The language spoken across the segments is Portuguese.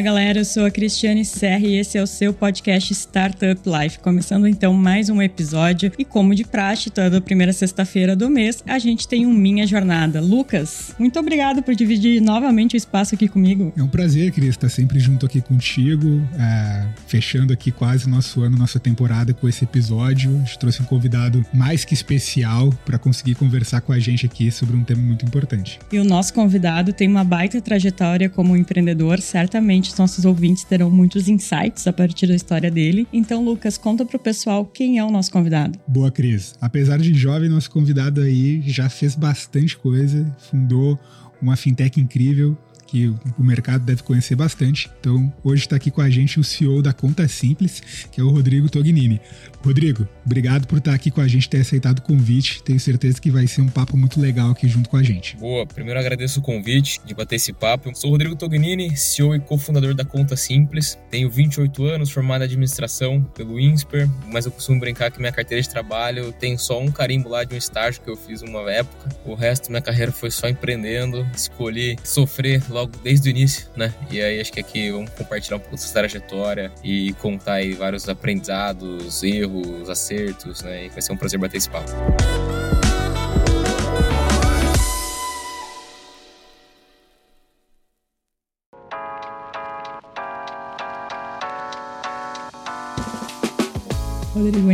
Fala galera, eu sou a Cristiane Serra e esse é o seu podcast Startup Life. Começando então mais um episódio e como de praxe, toda primeira sexta-feira do mês, a gente tem um Minha Jornada. Lucas, muito obrigado por dividir novamente o espaço aqui comigo. É um prazer, Cris, estar sempre junto aqui contigo, é, fechando aqui quase nosso ano, nossa temporada com esse episódio. A gente trouxe um convidado mais que especial para conseguir conversar com a gente aqui sobre um tema muito importante. E o nosso convidado tem uma baita trajetória como empreendedor, certamente certamente os nossos ouvintes terão muitos insights a partir da história dele. Então, Lucas, conta pro pessoal quem é o nosso convidado. Boa, Cris. Apesar de jovem, nosso convidado aí já fez bastante coisa, fundou uma fintech incrível, que o mercado deve conhecer bastante. Então, hoje está aqui com a gente o CEO da Conta Simples, que é o Rodrigo Tognini. Rodrigo, obrigado por estar aqui com a gente, ter aceitado o convite. Tenho certeza que vai ser um papo muito legal aqui junto com a gente. Boa, primeiro agradeço o convite de bater esse papo. Sou Rodrigo Tognini, CEO e cofundador da Conta Simples. Tenho 28 anos, formado em administração pelo INSPER, mas eu costumo brincar que minha carteira de trabalho tem só um carimbo lá de um estágio que eu fiz uma época. O resto da minha carreira foi só empreendendo. Escolhi sofrer logo desde o início, né? E aí acho que aqui vamos compartilhar um pouco dessa trajetória e contar aí vários aprendizados, erros erros, acertos, né? E vai ser um prazer bater esse papo.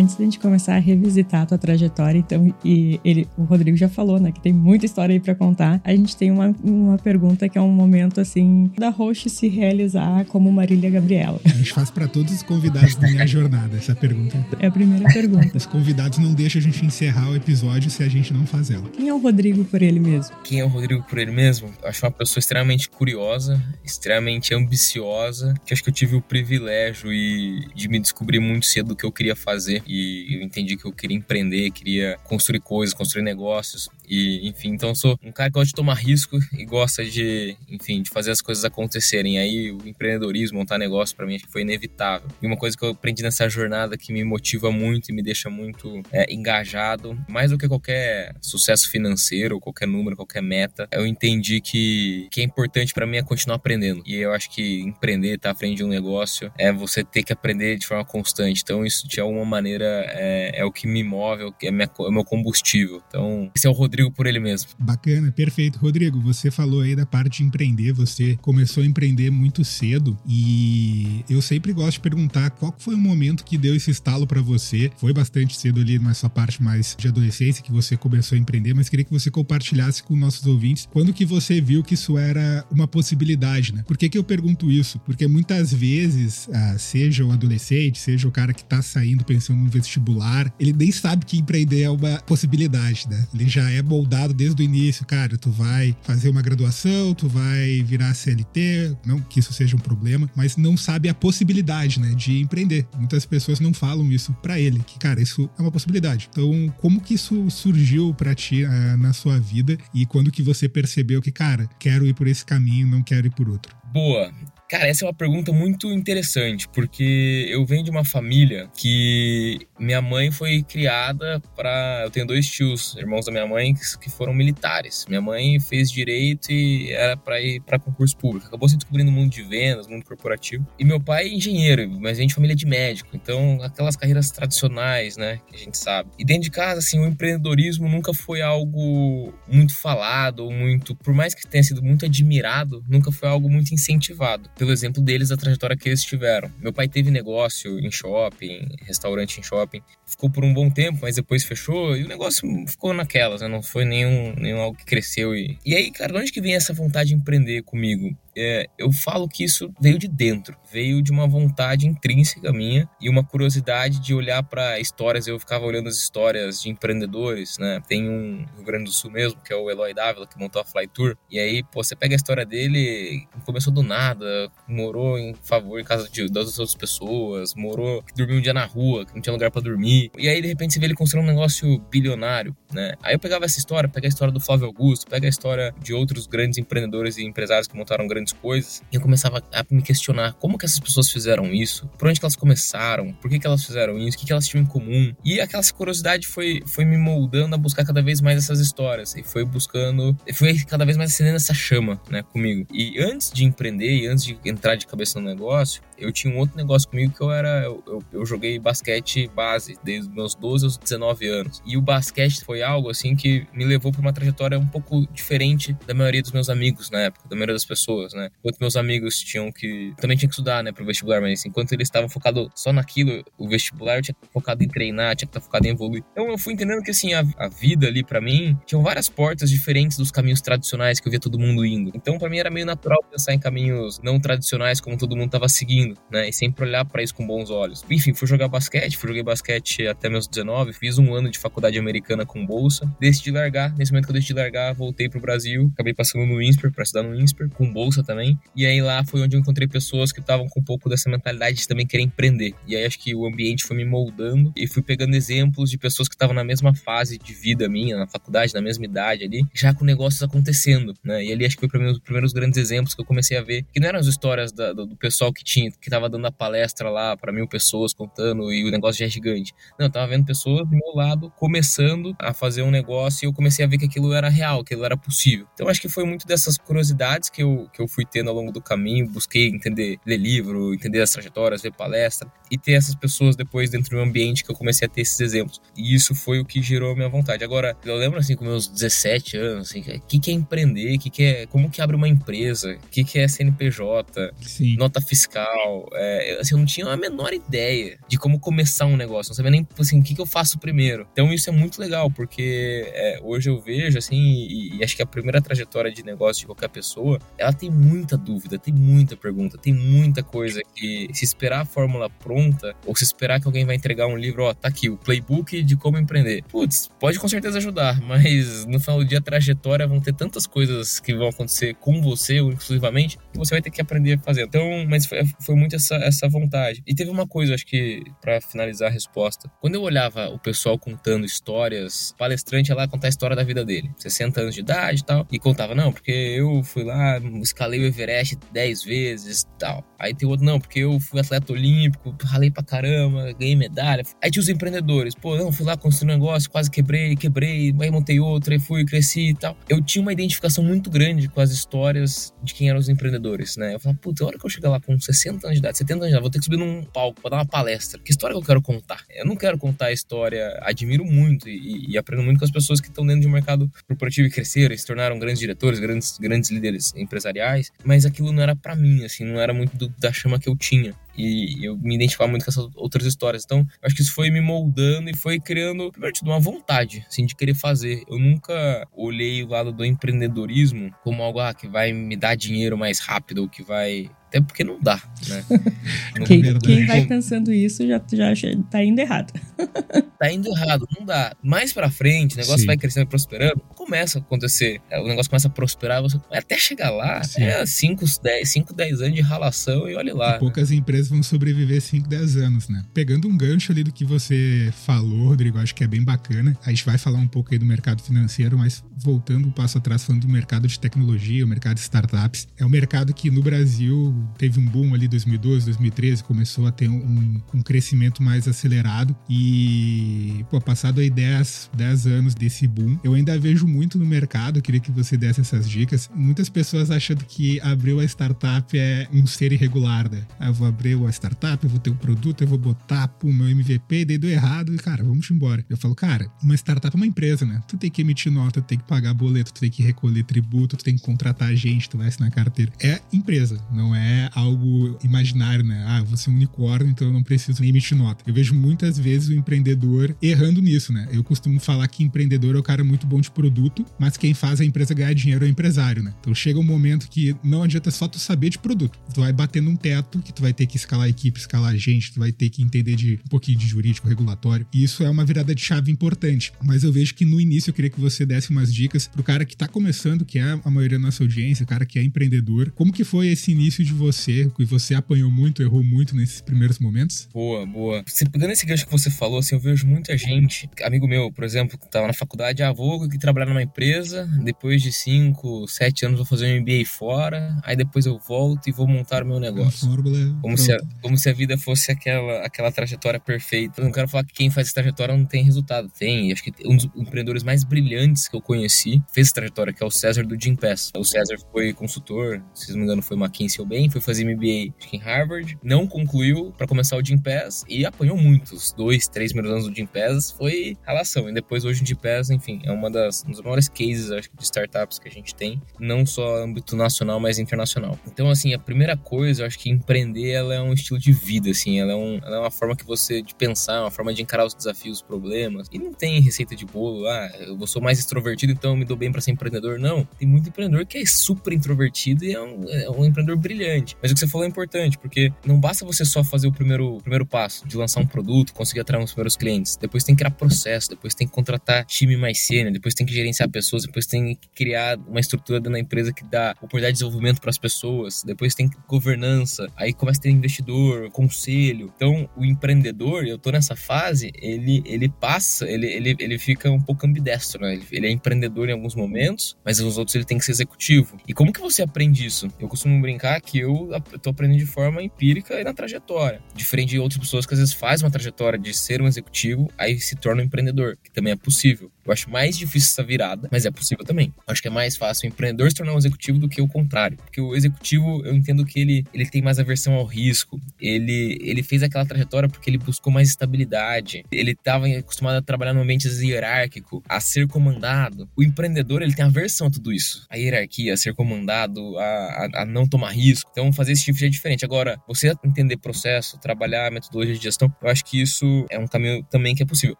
Antes da gente começar a revisitar a tua trajetória, então, e ele, o Rodrigo já falou, né, que tem muita história aí para contar. A gente tem uma, uma pergunta que é um momento, assim, da host se realizar como Marília Gabriela. A gente faz para todos os convidados da minha jornada essa pergunta. É a primeira pergunta. Os convidados não deixam a gente encerrar o episódio se a gente não faz ela. Quem é o Rodrigo por ele mesmo? Quem é o Rodrigo por ele mesmo? Eu acho uma pessoa extremamente curiosa, extremamente ambiciosa, que acho que eu tive o privilégio e de me descobrir muito cedo o que eu queria fazer fazer e eu entendi que eu queria empreender, queria construir coisas, construir negócios e enfim, então sou um cara que gosta de tomar risco e gosta de, enfim, de fazer as coisas acontecerem. Aí o empreendedorismo, montar negócio para mim acho que foi inevitável. E uma coisa que eu aprendi nessa jornada que me motiva muito e me deixa muito é, engajado, mais do que qualquer sucesso financeiro, qualquer número, qualquer meta, eu entendi que que é importante para mim é continuar aprendendo. E eu acho que empreender, estar tá à frente de um negócio, é você ter que aprender de forma constante. Então isso de alguma maneira é, é o que me move, é, minha, é o meu combustível. Então esse é o Rodrigo por ele mesmo. Bacana, perfeito. Rodrigo, você falou aí da parte de empreender, você começou a empreender muito cedo e eu sempre gosto de perguntar qual foi o momento que deu esse estalo para você. Foi bastante cedo ali na sua parte mais de adolescência que você começou a empreender, mas queria que você compartilhasse com nossos ouvintes quando que você viu que isso era uma possibilidade, né? Por que que eu pergunto isso? Porque muitas vezes, ah, seja o adolescente, seja o cara que tá saindo pensando no vestibular, ele nem sabe que empreender é uma possibilidade, né? Ele já é moldado desde o início, cara, tu vai fazer uma graduação, tu vai virar CLT, não que isso seja um problema, mas não sabe a possibilidade, né, de empreender. Muitas pessoas não falam isso para ele, que cara, isso é uma possibilidade. Então, como que isso surgiu para ti uh, na sua vida e quando que você percebeu que, cara, quero ir por esse caminho, não quero ir por outro? Boa. Cara, essa é uma pergunta muito interessante, porque eu venho de uma família que minha mãe foi criada para. Eu tenho dois tios, irmãos da minha mãe, que foram militares. Minha mãe fez direito e era para ir para concurso público. Acabou se descobrindo o mundo de vendas, mundo corporativo. E meu pai é engenheiro, mas vem de família de médico. Então, aquelas carreiras tradicionais, né, que a gente sabe. E dentro de casa, assim, o empreendedorismo nunca foi algo muito falado, muito. Por mais que tenha sido muito admirado, nunca foi algo muito incentivado pelo exemplo deles, a trajetória que eles tiveram. Meu pai teve negócio em shopping, restaurante em shopping, ficou por um bom tempo, mas depois fechou e o negócio ficou naquelas, né? não foi nenhum, nenhum algo que cresceu. E, e aí, cara, de onde que vem essa vontade de empreender comigo? É, eu falo que isso veio de dentro, veio de uma vontade intrínseca minha e uma curiosidade de olhar para histórias. Eu ficava olhando as histórias de empreendedores, né? Tem um no Rio Grande do Sul mesmo, que é o Eloy Dávila, que montou a Fly Tour. E aí, pô, você pega a história dele, começou do nada, morou em favor em casa de, das outras pessoas, morou, dormiu um dia na rua, que não tinha lugar para dormir. E aí, de repente, você vê ele construir um negócio bilionário, né? Aí eu pegava essa história, pega a história do Flávio Augusto, pega a história de outros grandes empreendedores e empresários que montaram grandes coisas, e eu começava a me questionar como que essas pessoas fizeram isso, por onde que elas começaram, por que que elas fizeram isso, o que que elas tinham em comum. E aquela curiosidade foi, foi me moldando a buscar cada vez mais essas histórias, e foi buscando, foi cada vez mais acendendo essa chama, né, comigo. E antes de empreender, e antes de entrar de cabeça no negócio, eu tinha um outro negócio comigo que eu era, eu, eu, eu joguei basquete base desde meus 12 aos 19 anos. E o basquete foi algo assim que me levou para uma trajetória um pouco diferente da maioria dos meus amigos na época, da maioria das pessoas, né? Enquanto meus amigos tinham que também tinha que estudar, né, pro vestibular, mas assim, enquanto eles estavam focados só naquilo, o vestibular eu tinha que estar focado em treinar, tinha que estar focado em evoluir. Então eu fui entendendo que assim, a, a vida ali para mim tinham várias portas diferentes dos caminhos tradicionais que eu via todo mundo indo. Então para mim era meio natural pensar em caminhos não tradicionais como todo mundo tava seguindo, né? E sempre olhar para isso com bons olhos. Enfim, fui jogar basquete, fui jogar basquete até meus 19, fiz um ano de faculdade americana com bolsa, decidi largar. Nesse momento que eu decidi largar, voltei pro Brasil, acabei passando no INSPER para estudar no INSPER com bolsa também. E aí lá foi onde eu encontrei pessoas que estavam com um pouco dessa mentalidade de também querer empreender. E aí acho que o ambiente foi me moldando e fui pegando exemplos de pessoas que estavam na mesma fase de vida minha, na faculdade, na mesma idade ali, já com negócios acontecendo, né? E ali acho que foi para mim os primeiros grandes exemplos que eu comecei a ver, que não eram as histórias da, do, do, pessoal que tinha, que tava dando a palestra lá para mil pessoas contando e o negócio já é gigante. Não, eu tava vendo pessoas do meu lado começando a fazer um negócio e eu comecei a ver que aquilo era real, que aquilo era possível. Então acho que foi muito dessas curiosidades que eu, que eu fui tendo ao longo do caminho, busquei entender, ler livro, entender as trajetórias, ver palestra e ter essas pessoas depois dentro do ambiente que eu comecei a ter esses exemplos. E isso foi o que gerou a minha vontade. Agora, eu lembro assim com meus 17 anos, assim, o que, que é empreender, que, que é, como que abre uma empresa, o que, que é CNPJ, Sim. nota fiscal. É, assim, eu não tinha a menor ideia de como começar um negócio, não sabia nem assim, o que, que eu faço primeiro. Então isso é muito legal, porque é, hoje eu vejo assim, e, e, acho que a primeira trajetória de negócio de qualquer pessoa, ela tem muita dúvida, tem muita pergunta, tem muita coisa que se esperar a fórmula pronta, ou se esperar que alguém vai entregar um livro, ó, tá aqui, o playbook de como empreender. Putz, pode com certeza ajudar, mas no final do dia a trajetória vão ter tantas coisas que vão acontecer com você, exclusivamente, que você vai ter que aprender a fazer. Então, mas foi, foi muito essa, essa vontade. E teve uma coisa, acho que, para finalizar a resposta. Quando eu olhava o pessoal contando histórias, o palestrante ia lá contar a história da vida dele. 60 anos de idade e tal. E contava, não, porque eu fui lá, escalei o Everest 10 vezes e tal. Aí tem outro, não, porque eu fui atleta olímpico, ralei pra caramba, ganhei medalha. Aí tinha os empreendedores, pô, não, fui lá construir um negócio, quase quebrei, quebrei, aí montei outro, aí fui, cresci e tal. Eu tinha uma identificação muito grande com as histórias de quem eram os empreendedores, né? Eu falava, puta, a hora que eu chegar lá com 60 anos de idade, 70 anos de idade, vou ter que subir num palco pra dar uma palestra. Que história que eu quero contar? Eu não quero contar a história, admiro muito e, e aprendo muito com as pessoas que estão dentro de um mercado corporativo e cresceram, se tornaram grandes diretores, grandes, grandes líderes empresariais, mas aquilo não era para mim, assim, não era muito do, da chama que eu tinha. E eu me identificava muito com essas outras histórias. Então, acho que isso foi me moldando e foi criando, primeiro de uma vontade, assim, de querer fazer. Eu nunca olhei o lado do empreendedorismo como algo ah, que vai me dar dinheiro mais rápido ou que vai até porque não dá, né? quem, quem vai pensando isso já, já tá indo errado. tá indo errado, não dá. Mais pra frente, o negócio Sim. vai crescendo e prosperando, começa a acontecer. É, o negócio começa a prosperar, você até chegar lá, Sim. é 5, 10, 5, 10 anos de ralação e olha lá. E poucas empresas vão sobreviver 5, 10 anos, né? Pegando um gancho ali do que você falou, Rodrigo, acho que é bem bacana. A gente vai falar um pouco aí do mercado financeiro, mas voltando um passo atrás, falando do mercado de tecnologia, o mercado de startups, é um mercado que no Brasil teve um boom ali 2012, 2013, começou a ter um, um crescimento mais acelerado e, pô, passado aí 10, 10 anos desse boom, eu ainda vejo muito no mercado, queria que você desse essas dicas, muitas pessoas achando que abrir a startup é um ser irregular, né? Ah, eu vou abrir a startup, eu vou ter um produto, eu vou botar o meu MVP, daí deu errado e, cara, vamos embora. Eu falo, cara, uma startup é uma empresa, né? Tu tem que emitir nota, tu tem que pagar boleto, tu tem que recolher tributo, tu tem que contratar gente, tu vai assinar carteira. É empresa, não é é algo imaginário, né? Ah, você é um unicórnio, então eu não preciso nem emitir nota. Eu vejo muitas vezes o empreendedor errando nisso, né? Eu costumo falar que empreendedor é o cara muito bom de produto, mas quem faz a empresa ganhar dinheiro é o empresário, né? Então chega um momento que não adianta só tu saber de produto. Tu vai batendo um teto que tu vai ter que escalar a equipe, escalar a gente, tu vai ter que entender de um pouquinho de jurídico, regulatório. E isso é uma virada de chave importante. Mas eu vejo que no início eu queria que você desse umas dicas pro cara que tá começando, que é a maioria da nossa audiência, o cara que é empreendedor. Como que foi esse início de você? Que você apanhou muito, errou muito nesses primeiros momentos? Boa, boa. Você, pegando esse gancho que você falou, assim, eu vejo muita gente, amigo meu, por exemplo, que tava na faculdade, ah, vou aqui trabalhar numa empresa, depois de 5, 7 anos vou fazer um MBA fora, aí depois eu volto e vou montar o meu negócio. A fórmula é como se, a, como se a vida fosse aquela, aquela trajetória perfeita. Eu não quero falar que quem faz essa trajetória não tem resultado. Tem. Acho que um dos empreendedores mais brilhantes que eu conheci fez essa trajetória, que é o César do Jim Pass. O César foi consultor, se não me engano, foi McKinsey ou bem, foi fazer MBA em Harvard, não concluiu para começar o Jim Pass e apanhou muitos. Dois, três primeiros anos do Jim Pass foi relação. E depois hoje o Jim Pass, enfim, é uma das, um dos maiores cases, acho de startups que a gente tem, não só âmbito nacional, mas internacional. Então, assim, a primeira coisa, eu acho que empreender, ela é um estilo de vida, assim, ela é, um, ela é uma forma que você de pensar, uma forma de encarar os desafios, os problemas. E não tem receita de bolo, ah, eu sou mais extrovertido, então eu me dou bem para ser empreendedor. Não, tem muito empreendedor que é super introvertido e é um, é um empreendedor brilhante. Mas o que você falou é importante, porque não basta você só fazer o primeiro, o primeiro passo de lançar um produto, conseguir atrair os primeiros clientes. Depois tem que criar processo, depois tem que contratar time mais sênior, depois tem que gerenciar pessoas, depois tem que criar uma estrutura dentro da empresa que dá oportunidade de desenvolvimento para as pessoas, depois tem governança, aí começa a ter investidor, conselho. Então, o empreendedor, eu tô nessa fase, ele, ele passa, ele, ele, ele fica um pouco ambidestro, né? Ele, ele é empreendedor em alguns momentos, mas nos outros ele tem que ser executivo. E como que você aprende isso? Eu costumo brincar que eu tô aprendendo de forma empírica e na trajetória. Diferente de outras pessoas que às vezes fazem uma trajetória de ser um executivo, aí se torna um empreendedor, que também é possível. Eu acho mais difícil essa virada, mas é possível também. Eu acho que é mais fácil o empreendedor se tornar um executivo do que o contrário. Porque o executivo, eu entendo que ele, ele tem mais aversão ao risco. Ele, ele fez aquela trajetória porque ele buscou mais estabilidade. Ele estava acostumado a trabalhar num ambiente hierárquico, a ser comandado. O empreendedor, ele tem aversão a tudo isso. A hierarquia, a ser comandado, a, a, a não tomar risco. Então, fazer esse tipo de é diferente. Agora, você entender processo, trabalhar metodologia de gestão, eu acho que isso é um caminho também que é possível.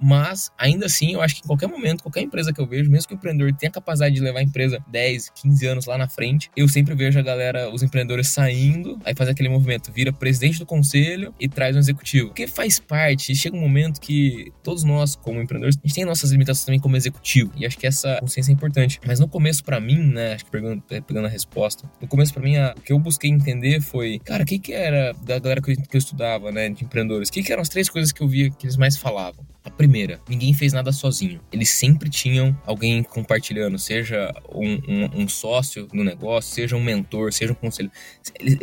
Mas, ainda assim, eu acho que em qualquer momento qualquer empresa que eu vejo, mesmo que o empreendedor tenha capacidade de levar a empresa 10, 15 anos lá na frente, eu sempre vejo a galera, os empreendedores saindo, aí faz aquele movimento, vira presidente do conselho e traz um executivo. Porque faz parte, chega um momento que todos nós, como empreendedores, a gente tem nossas limitações também como executivo. E acho que essa consciência é importante. Mas no começo, para mim, né, acho que pegando, pegando a resposta, no começo, para mim, a, o que eu busquei entender foi, cara, o que que era da galera que eu, que eu estudava, né, de empreendedores? O que que eram as três coisas que eu via que eles mais falavam? Primeira, ninguém fez nada sozinho. Eles sempre tinham alguém compartilhando, seja um, um, um sócio no negócio, seja um mentor, seja um conselho.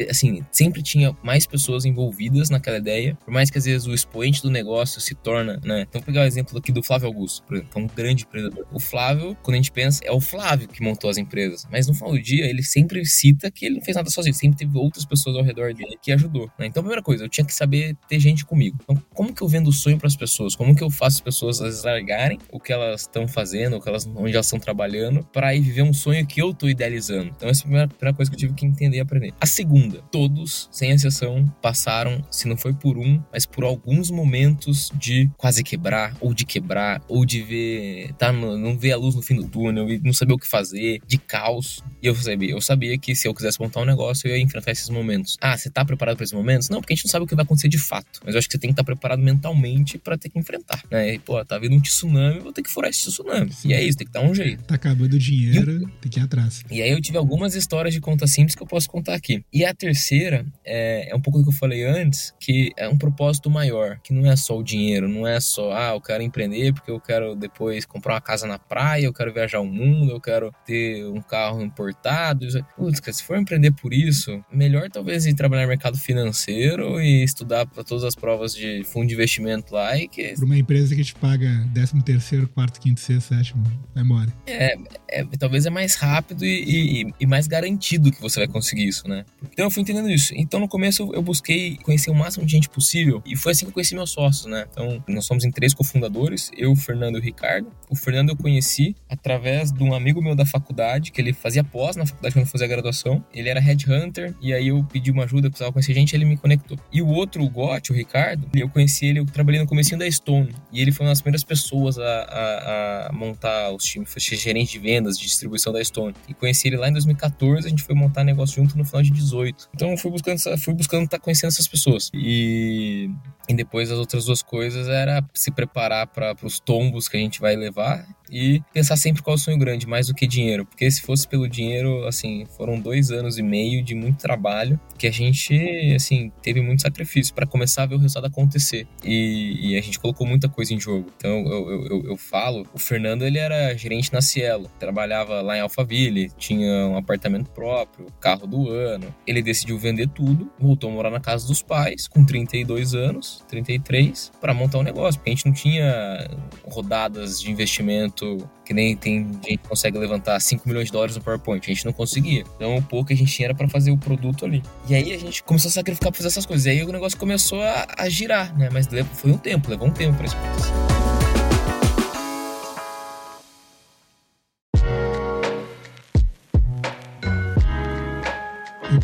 Assim, sempre tinha mais pessoas envolvidas naquela ideia, por mais que às vezes o expoente do negócio se torna, né? Então, pegar o exemplo aqui do Flávio Augusto, por exemplo, que é um grande empreendedor. O Flávio, quando a gente pensa, é o Flávio que montou as empresas, mas no final do dia ele sempre cita que ele não fez nada sozinho, sempre teve outras pessoas ao redor dele que ajudou. Né? Então, a primeira coisa, eu tinha que saber ter gente comigo. Então, como que eu vendo o sonho para as pessoas? Como que eu faço as pessoas largarem o que elas estão fazendo, o que elas, onde elas estão trabalhando, para ir viver um sonho que eu estou idealizando. Então, essa é a primeira, primeira, coisa que eu tive que entender e aprender. A segunda, todos, sem exceção, passaram, se não foi por um, mas por alguns momentos de quase quebrar, ou de quebrar, ou de ver, tá, não ver a luz no fim do túnel e não saber o que fazer, de caos. E eu sabia, eu sabia que se eu quisesse montar um negócio, eu ia enfrentar esses momentos. Ah, você tá preparado para esses momentos? Não, porque a gente não sabe o que vai acontecer de fato. Mas eu acho que você tem que estar preparado mentalmente para ter que enfrentar né? E, pô, tá vindo um tsunami, vou ter que furar esse tsunami. Sim. E é isso, tem que dar um jeito. Tá acabando o dinheiro, eu... tem que ir atrás. E aí eu tive algumas histórias de conta simples que eu posso contar aqui. E a terceira é, é um pouco do que eu falei antes, que é um propósito maior, que não é só o dinheiro, não é só, ah, eu quero empreender porque eu quero depois comprar uma casa na praia, eu quero viajar o mundo, eu quero ter um carro importado. Putz, se for empreender por isso, melhor talvez ir trabalhar no mercado financeiro e estudar para todas as provas de fundo de investimento lá e que... Para uma empresa que te paga 13 terceiro, quarto, quinto, sexto, sétimo, embora. É, é, talvez é mais rápido e, e, e, mais garantido que você vai conseguir isso, né? Então eu fui entendendo isso. Então no começo eu busquei conhecer o máximo de gente possível e foi assim que eu conheci meus sócios, né? Então nós somos em três cofundadores, eu, o Fernando e o Ricardo. O Fernando eu conheci através de um amigo meu da faculdade, que ele fazia pós na faculdade quando eu fazia graduação. Ele era headhunter e aí eu pedi uma ajuda, precisava conhecer gente, ele me conectou. E o outro, o Gotti, o Ricardo, eu conheci ele, eu trabalhei no comecinho da Stone E ele foi uma das primeiras pessoas a, a, a montar os times, foi gerente de vendas, de distribuição da Stone. E conheci ele lá em 2014, a gente foi montar negócio junto no final de 18. Então fui buscando, fui buscando estar tá conhecendo essas pessoas. E, e depois as outras duas coisas era se preparar para os tombos que a gente vai levar e pensar sempre qual é o sonho grande, mais do que dinheiro. Porque se fosse pelo dinheiro, assim, foram dois anos e meio de muito trabalho que a gente, assim, teve muito sacrifício para começar a ver o resultado acontecer. E, e, a gente colocou muita coisa em jogo. Então eu, eu, eu, falo, o Fernando ele era gerente na Cielo, trabalhava lá em Alphaville, tinha um apartamento próprio, carro do ano. Ele decidiu vender tudo, voltou a morar na casa dos pais com 32 anos, 33, para montar um negócio, porque a gente não tinha rodadas de investimento que nem tem gente que consegue levantar 5 milhões de dólares no PowerPoint. A gente não conseguia. Então, o pouco que a gente tinha era para fazer o produto ali. E aí a gente começou a sacrificar pra fazer essas coisas. E aí o negócio começou a, a girar, né? Mas foi um tempo, levou um tempo pra isso acontecer.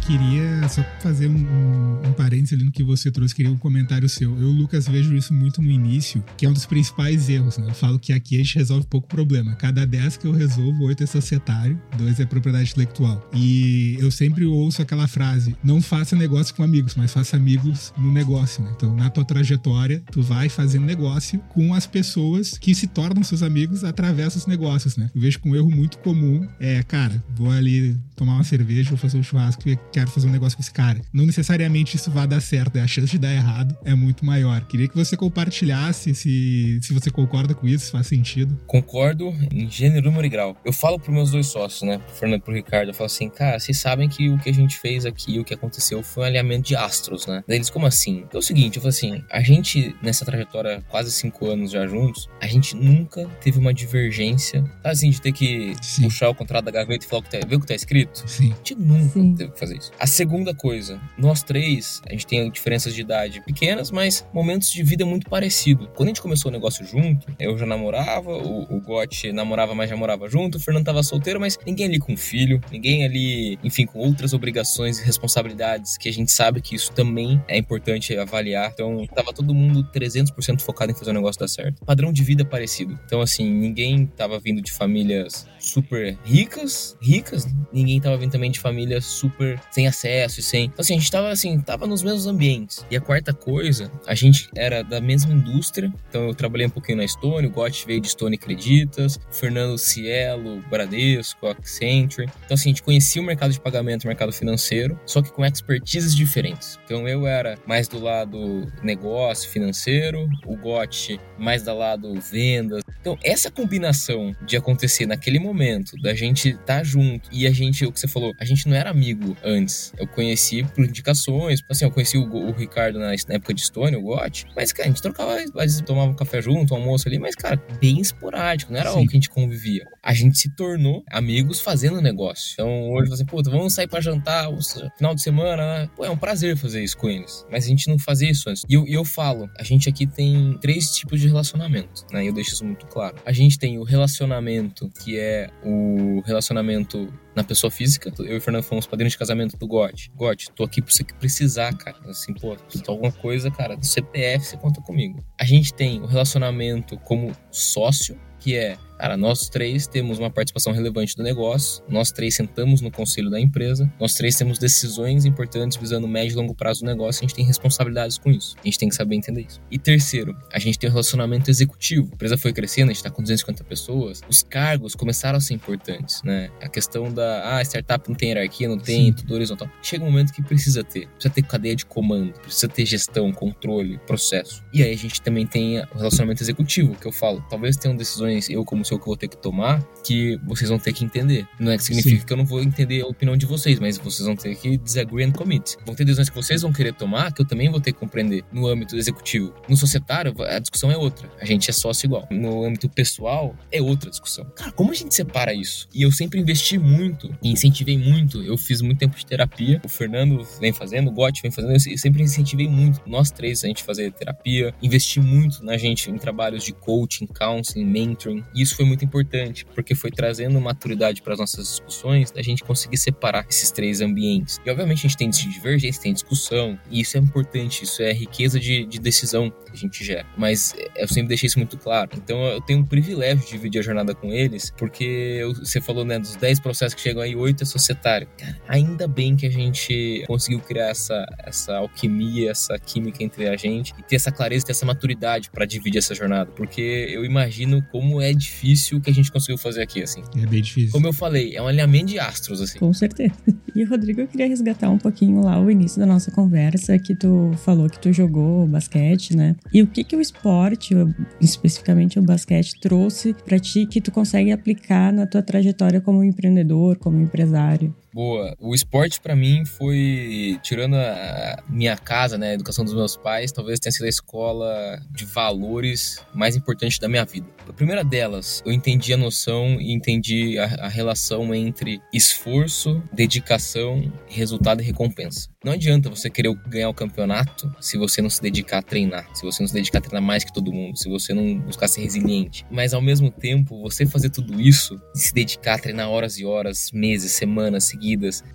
Queria só fazer um, um, um parênteses ali no que você trouxe, queria um comentário seu. Eu, Lucas, vejo isso muito no início, que é um dos principais erros, né? Eu falo que aqui a gente resolve pouco problema. Cada 10 que eu resolvo, 8 é societário, 2 é propriedade intelectual. E eu sempre ouço aquela frase: não faça negócio com amigos, mas faça amigos no negócio, né? Então, na tua trajetória, tu vai fazendo negócio com as pessoas que se tornam seus amigos através dos negócios, né? Eu vejo que um erro muito comum é, cara, vou ali tomar uma cerveja, vou fazer um churrasco e quero fazer um negócio com esse cara. Não necessariamente isso vai dar certo, a chance de dar errado é muito maior. Queria que você compartilhasse se, se você concorda com isso, se faz sentido. Concordo em gênero, número e grau. Eu falo pros meus dois sócios, né, pro Fernando e pro Ricardo, eu falo assim, cara, vocês sabem que o que a gente fez aqui, o que aconteceu foi um alinhamento de astros, né? Daí eles, como assim? Então é o seguinte, eu falo assim, a gente, nessa trajetória, quase cinco anos já juntos, a gente nunca teve uma divergência, assim, de ter que Sim. puxar o contrato da gaveta e falar o que tá, ver o que tá escrito. Sim. A gente nunca Sim. teve que fazer isso. A segunda coisa, nós três, a gente tem diferenças de idade pequenas, mas momentos de vida muito parecidos. Quando a gente começou o negócio junto, eu já namorava, o, o Gotti namorava, mas já morava junto, o Fernando tava solteiro, mas ninguém ali com filho, ninguém ali, enfim, com outras obrigações e responsabilidades que a gente sabe que isso também é importante avaliar. Então, tava todo mundo 300% focado em fazer o negócio dar certo. Padrão de vida parecido. Então, assim, ninguém tava vindo de famílias super ricas, ricas, ninguém tava vindo também de famílias super sem acesso e sem. Então, assim, a gente tava assim, tava nos mesmos ambientes. E a quarta coisa, a gente era da mesma indústria. Então eu trabalhei um pouquinho na Stone, o Gotti veio de Stone Creditas, o Fernando Cielo, Bradesco, Accenture. Então, assim, a gente conhecia o mercado de pagamento, o mercado financeiro, só que com expertises diferentes. Então eu era mais do lado negócio, financeiro, o Gotti mais do lado vendas. Então, essa combinação de acontecer naquele momento, da gente estar tá junto e a gente, o que você falou, a gente não era amigo antes. Eu conheci por indicações. Assim, eu conheci o, o Ricardo na, na, época de Stone, o Gotti. Mas, cara, a gente trocava, às vezes tomava um café junto, um almoço ali, mas, cara, bem esporádico. Não era Sim. algo que a gente convivia. A gente se tornou amigos fazendo negócio. Então, hoje, assim, puta, vamos sair pra jantar final de semana, né? Pô, é um prazer fazer isso com eles. Mas a gente não fazia isso antes. E eu, eu falo, a gente aqui tem três tipos de relacionamento, né? Eu deixo isso muito claro. A gente tem o relacionamento que é o relacionamento na pessoa física. Eu e o Fernando fomos padrinhos de casamento do God. God, tô aqui pra você que precisar, cara. Assim, pô, se tem alguma coisa, cara, do CPF você conta comigo. A gente tem o relacionamento como sócio, que é Cara, nós três temos uma participação relevante do negócio, nós três sentamos no conselho da empresa, nós três temos decisões importantes visando médio e longo prazo do negócio, a gente tem responsabilidades com isso. A gente tem que saber entender isso. E terceiro, a gente tem um relacionamento executivo. A empresa foi crescendo, a gente está com 250 pessoas, os cargos começaram a ser importantes, né? A questão da, ah, startup não tem hierarquia, não tem Sim. tudo horizontal. Chega um momento que precisa ter. Precisa ter cadeia de comando, precisa ter gestão, controle, processo. E aí a gente também tem o relacionamento executivo, que eu falo, talvez tenham decisões, eu como seu que eu vou ter que tomar que vocês vão ter que entender. Não é que significa Sim. que eu não vou entender a opinião de vocês, mas vocês vão ter que disagree and commit. Vão ter decisões que vocês vão querer tomar que eu também vou ter que compreender no âmbito executivo. No societário, a discussão é outra. A gente é sócio igual. No âmbito pessoal, é outra discussão. Cara, como a gente separa isso? E eu sempre investi muito e incentivei muito. Eu fiz muito tempo de terapia. O Fernando vem fazendo, o Gotti vem fazendo. Eu sempre incentivei muito. Nós três, a gente fazer terapia. Investi muito na gente em trabalhos de coaching, counseling, mentoring. E isso foi muito importante, porque foi trazendo maturidade para as nossas discussões, da gente conseguir separar esses três ambientes. E obviamente a gente tem divergência, tem discussão, e isso é importante, isso é riqueza de, de decisão. que a gente gera. Mas eu sempre deixei isso muito claro. Então eu tenho um privilégio de dividir a jornada com eles, porque você falou, né, dos 10 processos que chegam aí, 8 é societário. Ainda bem que a gente conseguiu criar essa, essa alquimia, essa química entre a gente e ter essa clareza, ter essa maturidade para dividir essa jornada, porque eu imagino como é difícil o que a gente conseguiu fazer aqui, assim. É bem difícil. Como eu falei, é um alinhamento de astros, assim. Com certeza. E, Rodrigo, eu queria resgatar um pouquinho lá o início da nossa conversa, que tu falou que tu jogou basquete, né? E o que que o esporte, especificamente o basquete, trouxe para ti que tu consegue aplicar na tua trajetória como empreendedor, como empresário? Boa. O esporte para mim foi, tirando a minha casa, né, a educação dos meus pais, talvez tenha sido a escola de valores mais importante da minha vida. A primeira delas, eu entendi a noção e entendi a, a relação entre esforço, dedicação, resultado e recompensa. Não adianta você querer ganhar o campeonato se você não se dedicar a treinar, se você não se dedicar a treinar mais que todo mundo, se você não buscar ser resiliente. Mas ao mesmo tempo, você fazer tudo isso, se dedicar a treinar horas e horas, meses, semanas seguidas,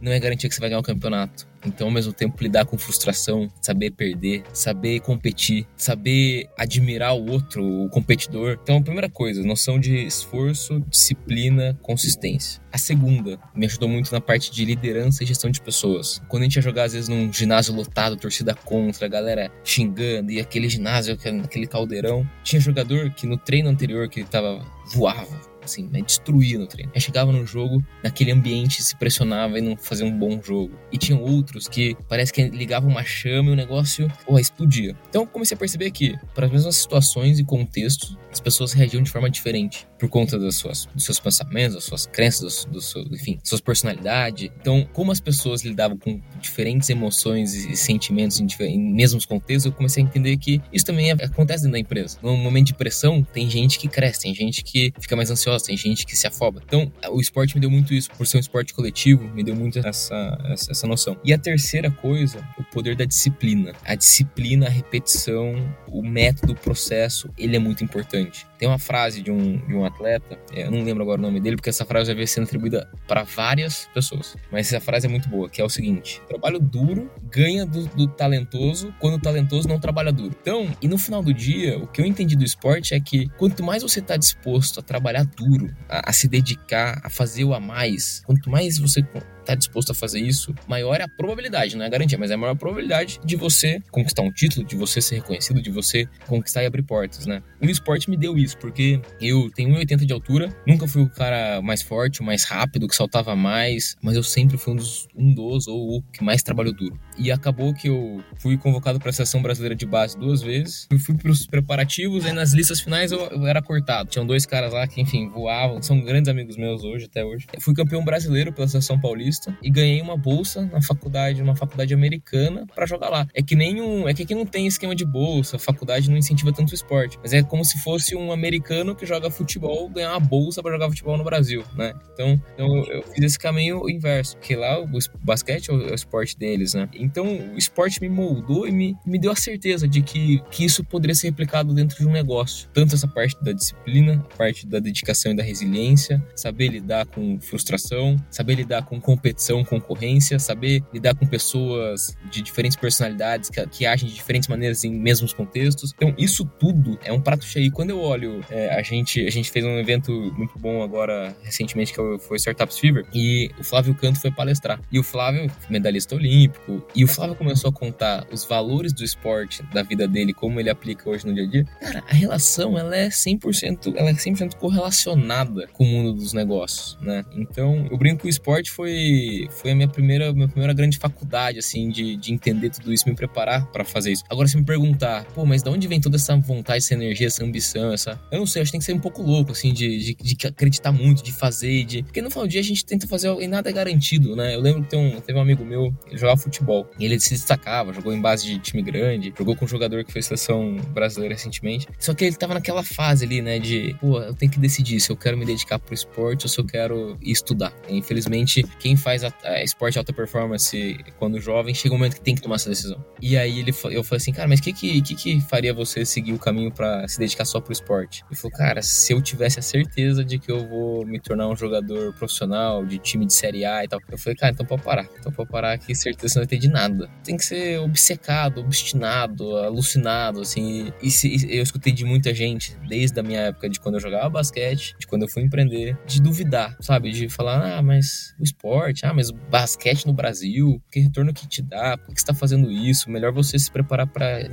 não é garantia que você vai ganhar o campeonato. Então, ao mesmo tempo, lidar com frustração, saber perder, saber competir, saber admirar o outro, o competidor. Então, a primeira coisa, noção de esforço, disciplina, consistência. A segunda, me ajudou muito na parte de liderança e gestão de pessoas. Quando a gente ia jogar, às vezes, num ginásio lotado, torcida contra, a galera xingando, e aquele ginásio, aquele caldeirão, tinha jogador que no treino anterior que ele tava voava, assim, né? Destruía no treino. Aí chegava no jogo, naquele ambiente, se pressionava e não fazia um bom jogo. E tinham outros que parece que ligavam uma chama e o negócio, porra, explodia. Então comecei a perceber que, para as mesmas situações e contextos, as pessoas reagiam de forma diferente por conta das suas, dos seus pensamentos, das suas crenças, do, do enfim, suas personalidades. Então, como as pessoas lidavam com diferentes emoções e sentimentos em, em mesmos contextos, eu comecei a entender que isso também acontece dentro da empresa. No momento de pressão, tem gente que cresce, tem gente que fica mais ansiosa, tem gente que se afoba. Então, o esporte me deu muito isso, por ser um esporte coletivo, me deu muito essa, essa, essa noção. E a terceira coisa, o poder da disciplina. A disciplina, a repetição, o método, o processo, ele é muito importante. Tem uma frase de um, de um atleta, é, eu não lembro agora o nome dele, porque essa frase já veio sendo atribuída para várias pessoas. Mas essa frase é muito boa, que é o seguinte: trabalho duro ganha do, do talentoso quando o talentoso não trabalha duro. Então, e no final do dia, o que eu entendi do esporte é que quanto mais você está disposto a trabalhar duro, a, a se dedicar, a fazer o a mais, quanto mais você está disposto a fazer isso, maior é a probabilidade, não é a garantia, mas é a maior probabilidade de você conquistar um título, de você ser reconhecido, de você conquistar e abrir portas, né? E o esporte me deu isso, porque eu tenho 1,80 de altura, nunca fui o cara mais forte, o mais rápido, que saltava mais, mas eu sempre fui um dos, um dos ou o que mais trabalhou duro. E acabou que eu fui convocado para a seleção brasileira de base duas vezes, eu fui para os preparativos, e nas listas finais eu, eu era cortado. Tinham dois caras lá que, enfim, voavam, são grandes amigos meus hoje, até hoje. Eu fui campeão brasileiro pela seleção paulista e ganhei uma bolsa na faculdade, uma faculdade americana para jogar lá. É que nem um, é que aqui não tem esquema de bolsa, a faculdade não incentiva tanto o esporte, mas é como se fosse um americano que joga futebol ganhar uma bolsa para jogar futebol no Brasil, né? Então, então eu, eu, fiz esse caminho inverso, porque lá o basquete é o, é o, esporte deles, né? Então o esporte me moldou e me, me deu a certeza de que, que isso poderia ser replicado dentro de um negócio. Tanto essa parte da disciplina, a parte da dedicação e da resiliência, saber lidar com frustração, saber lidar com competição concorrência, saber lidar com pessoas de diferentes personalidades que, que agem de diferentes maneiras em mesmos contextos. Então, isso tudo é um prato cheio. Quando eu olho, é, a, gente, a gente fez um evento muito bom agora, recentemente, que foi Startups Fever, e o Flávio Canto foi palestrar. E o Flávio, medalhista olímpico, e o Flávio começou a contar os valores do esporte, da vida dele, como ele aplica hoje no dia a dia. Cara, a relação, ela é 100%, ela é 100% correlacionada com o mundo dos negócios, né? Então, eu brinco que o esporte foi foi a minha primeira, minha primeira grande faculdade, assim, de, de entender tudo isso, me preparar para fazer isso. Agora, se me perguntar, pô, mas de onde vem toda essa vontade, essa energia, essa ambição, essa. Eu não sei, acho que tem que ser um pouco louco, assim, de, de, de acreditar muito, de fazer, de. Porque no final do dia a gente tenta fazer e nada é garantido, né? Eu lembro que um, teve um amigo meu, ele jogava futebol, e ele se destacava, jogou em base de time grande, jogou com um jogador que foi seleção brasileira recentemente. Só que ele tava naquela fase ali, né, de, pô, eu tenho que decidir se eu quero me dedicar pro esporte ou se eu quero estudar. Infelizmente, quem faz a, a esporte alta performance quando jovem, chega um momento que tem que tomar essa decisão. E aí ele, eu falei assim, cara, mas o que, que, que, que faria você seguir o caminho para se dedicar só pro esporte? Ele falou, cara, se eu tivesse a certeza de que eu vou me tornar um jogador profissional de time de Série A e tal. Eu falei, cara, então pode parar. Então pode parar que certeza não vai ter de nada. Tem que ser obcecado, obstinado, alucinado, assim. E, e eu escutei de muita gente, desde a minha época de quando eu jogava basquete, de quando eu fui empreender, de duvidar, sabe? De falar, ah, mas o esporte, ah, mas o basquete no Brasil, que retorno que te dá? Por que você tá fazendo isso? Melhor você se preparar para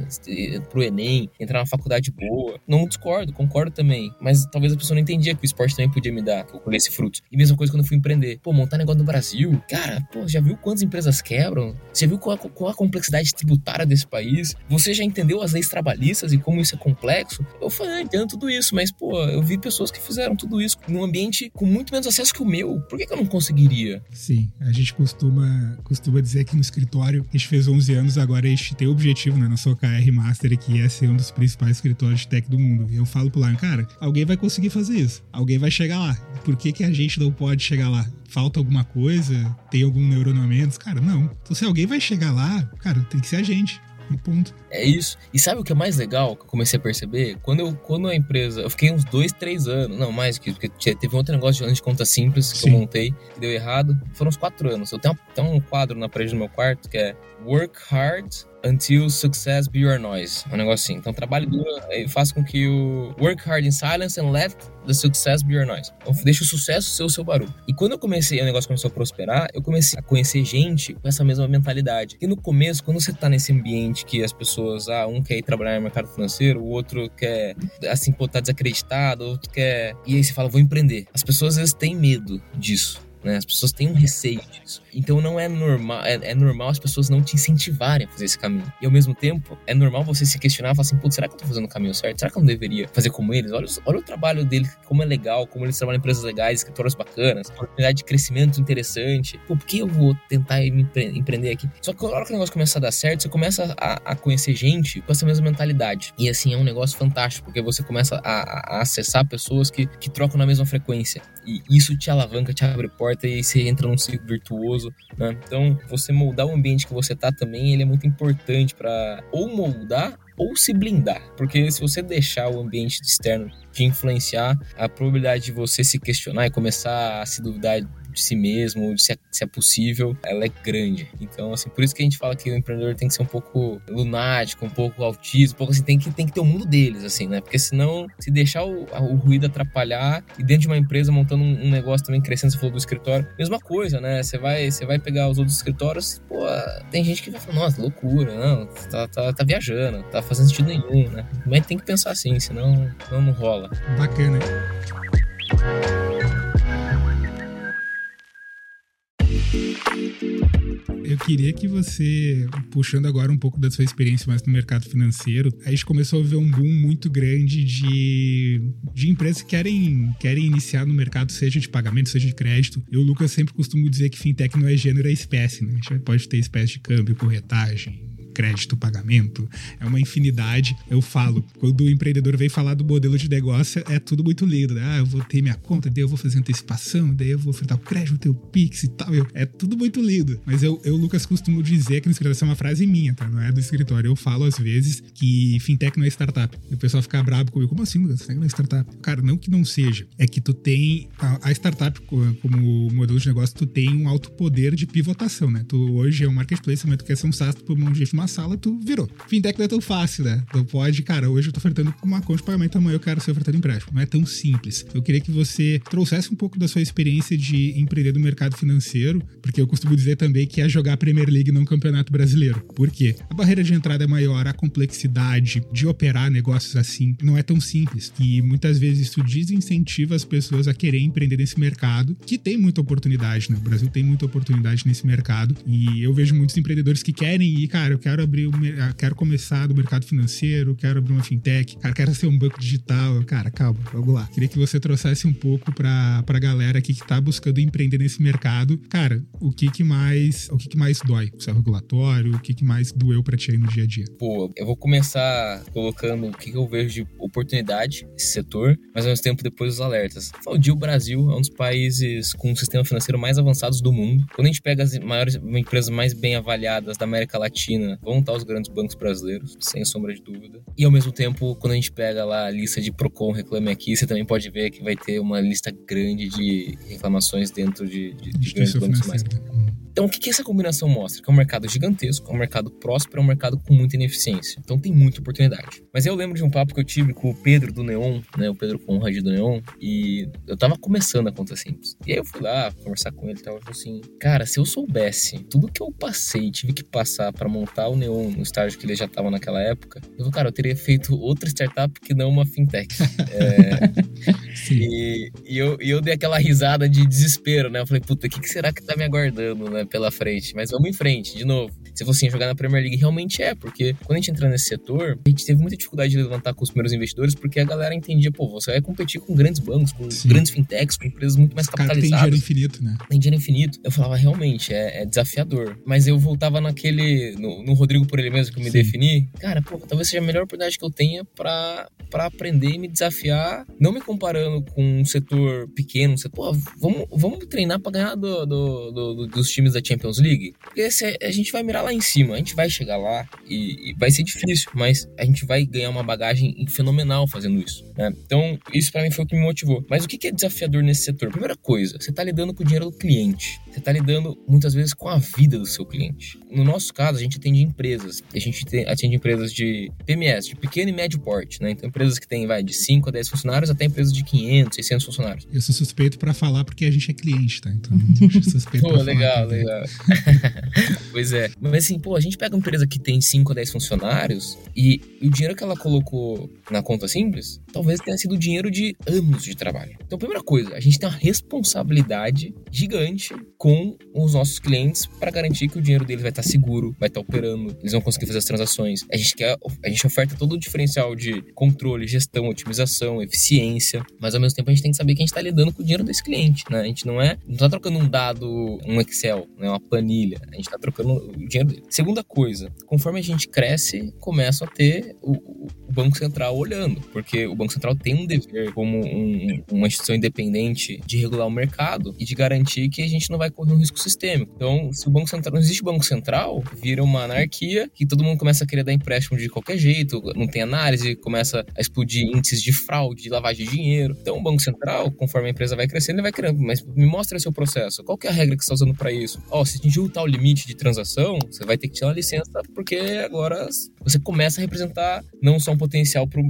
pro Enem, entrar na faculdade boa. Não discordo, concordo também. Mas talvez a pessoa não entendia que o esporte também podia me dar, que eu colhesse frutos. E mesma coisa quando eu fui empreender. Pô, montar negócio no Brasil, cara, pô, já viu quantas empresas quebram? Você viu qual qual a complexidade tributária desse país? Você já entendeu as leis trabalhistas e como isso é complexo? Eu falei, ah, entendo tudo isso, mas, pô, eu vi pessoas que fizeram tudo isso num ambiente com muito menos acesso que o meu. Por que, que eu não conseguiria? Sim, a gente costuma, costuma dizer aqui no escritório, a gente fez 11 anos, agora a gente tem o objetivo, né, na sua KR Master, que é ser um dos principais escritórios de tech do mundo. E eu falo pro Lion, cara, alguém vai conseguir fazer isso. Alguém vai chegar lá. Por que, que a gente não pode chegar lá? falta alguma coisa, tem algum neuronamento. Cara, não. Então, se alguém vai chegar lá, cara, tem que ser a gente. E ponto. É isso. E sabe o que é mais legal que eu comecei a perceber? Quando, eu, quando a empresa. Eu fiquei uns dois, três anos. Não, mais que porque teve um outro negócio de, de conta simples que Sim. eu montei, que deu errado. Foram uns quatro anos. Eu tenho, tenho um quadro na parede do meu quarto que é Work Hard Until Success Be Your Noise. Um negócio assim. Então, trabalhe duro e faça com que o Work Hard in Silence and Let the Success Be Your Noise. Então, deixa o sucesso ser o seu barulho. E quando eu comecei, o negócio começou a prosperar, eu comecei a conhecer gente com essa mesma mentalidade. E no começo, quando você tá nesse ambiente que as pessoas, ah, um quer ir trabalhar no mercado financeiro, o outro quer, assim, pô, tá desacreditado, o outro quer. E aí você fala, vou empreender. As pessoas às vezes têm medo disso. Né? As pessoas têm um receio disso. Então não é normal, é, é, normal as pessoas não te incentivarem a fazer esse caminho. E ao mesmo tempo, é normal você se questionar e falar assim, putz, será que eu tô fazendo o caminho certo? Será que eu não deveria fazer como eles? Olha, olha o trabalho dele, como é legal, como eles trabalham em empresas legais, escritórios bacanas, oportunidade de crescimento interessante. Pô, por que eu vou tentar me empreender aqui? Só que na hora que o negócio começa a dar certo, você começa a, a conhecer gente com essa mesma mentalidade. E assim, é um negócio fantástico, porque você começa a, a acessar pessoas que, que trocam na mesma frequência. E isso te alavanca, te abre porta e você entra num ciclo virtuoso, né? Então, você moldar o ambiente que você tá também, ele é muito importante para ou moldar ou se blindar, porque se você deixar o ambiente externo te influenciar, a probabilidade de você se questionar e começar a se duvidar de si mesmo, de se é, se é possível, ela é grande. Então, assim, por isso que a gente fala que o empreendedor tem que ser um pouco lunático, um pouco autista, um pouco assim, tem que, tem que ter o um mundo deles, assim, né? Porque senão, se deixar o, o ruído atrapalhar e dentro de uma empresa montando um, um, negócio também crescendo, você falou do escritório, mesma coisa, né? Você vai, você vai pegar os outros escritórios, pô, tem gente que vai falar, nossa, loucura, não, tá, tá, tá viajando, tá fazendo sentido nenhum, né? Mas tem que pensar assim, senão não, não rola. Bacana. Eu queria que você, puxando agora um pouco da sua experiência mais no mercado financeiro, a gente começou a ver um boom muito grande de, de empresas que querem, querem iniciar no mercado, seja de pagamento, seja de crédito. Eu, Lucas, sempre costumo dizer que fintech não é gênero, é espécie, né? A gente pode ter espécie de câmbio, corretagem, crédito, pagamento, é uma infinidade. Eu falo, quando o empreendedor vem falar do modelo de negócio, é tudo muito lindo, né? Ah, eu vou ter minha conta, daí eu vou fazer antecipação, daí eu vou ofertar o crédito, ter o Pix e tal. é tudo muito lindo. Mas eu, eu, Lucas, costumo dizer que no escritório, essa é uma frase minha, tá? Não é do escritório. Eu falo às vezes que fintech não é startup. E o pessoal fica bravo comigo. Como assim, Lucas? Fintech não é startup? Cara, não que não seja. É que tu tem. A, a startup, como modelo de negócio, tu tem um alto poder de pivotação, né? Tu hoje é um marketplace, mas tu quer ser um SaaS por mão de uma sala, tu virou. Fintech não é tão fácil, né? Tu pode, cara, hoje eu tô ofertando uma conta de pagamento, amanhã eu quero ser ofertado empréstimo. Não é tão simples. Eu queria que você trouxesse um pouco da sua experiência de empreender no mercado financeiro, porque eu costumo dizer também que é jogar Premier League não Campeonato Brasileiro. Por quê? A barreira de entrada é maior, a complexidade de operar negócios assim não é tão simples. E muitas vezes isso desincentiva as pessoas a querer empreender nesse mercado, que tem muita oportunidade, né? O Brasil tem muita oportunidade nesse mercado. E eu vejo muitos empreendedores que querem ir, cara, eu quero quero abrir, ah, quero começar do mercado financeiro, quero abrir uma fintech, cara, quero ser um banco digital. Cara, calma, vamos lá. Queria que você trouxesse um pouco pra, pra galera aqui que tá buscando empreender nesse mercado. Cara, o que que mais, o que que mais dói? O seu regulatório, o que que mais doeu pra ti aí no dia a dia? Pô, eu vou começar colocando o que, que eu vejo de oportunidade nesse setor, mas ao mesmo tempo depois os alertas. O dia o Brasil é um dos países com um sistema financeiro mais avançados do mundo. Quando a gente pega as maiores empresas mais bem avaliadas da América Latina, vão estar os grandes bancos brasileiros, sem sombra de dúvida. E ao mesmo tempo, quando a gente pega lá a lista de Procon Reclame Aqui, você também pode ver que vai ter uma lista grande de reclamações dentro de, de, de grandes bancos mais. Então, o que, que essa combinação mostra? Que é um mercado gigantesco, é um mercado próspero, é um mercado com muita ineficiência. Então, tem muita oportunidade. Mas eu lembro de um papo que eu tive com o Pedro do Neon, né? O Pedro Conrad do Neon, e eu tava começando a conta simples. E aí eu fui lá conversar com ele e tal. Assim: Cara, se eu soubesse tudo que eu passei, tive que passar para montar o Neon no estágio que ele já tava naquela época, eu falei, cara, eu teria feito outra startup que não uma fintech. é... E, e, eu, e eu dei aquela risada de desespero, né? Eu falei, puta, o que, que será que tá me aguardando, né? Pela frente. Mas vamos em frente, de novo. Se fosse assim, jogar na Premier League, realmente é, porque quando a gente entra nesse setor, a gente teve muita dificuldade de levantar com os primeiros investidores, porque a galera entendia, pô, você vai competir com grandes bancos, com Sim. grandes fintechs, com empresas muito mais capitalizadas. Cara, tem dinheiro infinito, né? Tem dinheiro infinito. Eu falava, realmente, é, é desafiador. Mas eu voltava naquele, no, no, Rodrigo por ele mesmo que eu me Sim. defini. Cara, pô, talvez seja a melhor oportunidade que eu tenha para aprender e me desafiar, não me comparando com um setor pequeno, um setor, pô, vamos, vamos treinar para ganhar do, do, do, dos times da Champions League? Porque se a gente vai mirar lá em cima, a gente vai chegar lá e, e vai ser difícil, mas a gente vai ganhar uma bagagem fenomenal fazendo isso. Né? Então, isso para mim foi o que me motivou. Mas o que é desafiador nesse setor? Primeira coisa, você tá lidando com o dinheiro do cliente. Você tá lidando muitas vezes com a vida do seu cliente. No nosso caso, a gente atende empresas. A gente atende empresas de PMS, de pequeno e médio porte, né? Então, empresas que têm vai, de 5 a 10 funcionários até empresas de 500, 600 funcionários. Eu sou suspeito para falar porque a gente é cliente, tá? Então, suspeito Pô, legal, legal. pois é. Mas assim, pô, a gente pega uma empresa que tem 5 a 10 funcionários e, o dinheiro que ela colocou na conta simples talvez tenha sido dinheiro de anos de trabalho. Então, primeira coisa, a gente tem uma responsabilidade gigante com os nossos clientes para garantir que o dinheiro deles vai estar seguro, vai estar operando, eles vão conseguir fazer as transações. A gente quer, a gente oferta todo o diferencial de controle, gestão, otimização, eficiência, mas ao mesmo tempo a gente tem que saber que a gente está lidando com o dinheiro desse cliente, né? A gente não é, não está trocando um dado, um Excel, né, uma planilha. A gente está trocando o dinheiro dele. Segunda coisa, conforme a gente cresce, começa a ter o, o Banco Central olhando, porque o Banco Central tem um dever como um, uma instituição independente de regular o mercado e de garantir que a gente não vai correr um risco sistêmico. Então, se o Banco Central não existe Banco Central, vira uma anarquia que todo mundo começa a querer dar empréstimo de qualquer jeito, não tem análise, começa a explodir índices de fraude, de lavagem de dinheiro. Então, o Banco Central, conforme a empresa vai crescendo, ele vai querendo, mas me mostra seu processo. Qual é a regra que você está usando para isso? Ó, oh, se atingiu tal limite de transação, você vai ter que tirar uma licença, porque agora você começa a representar não só um potencial para o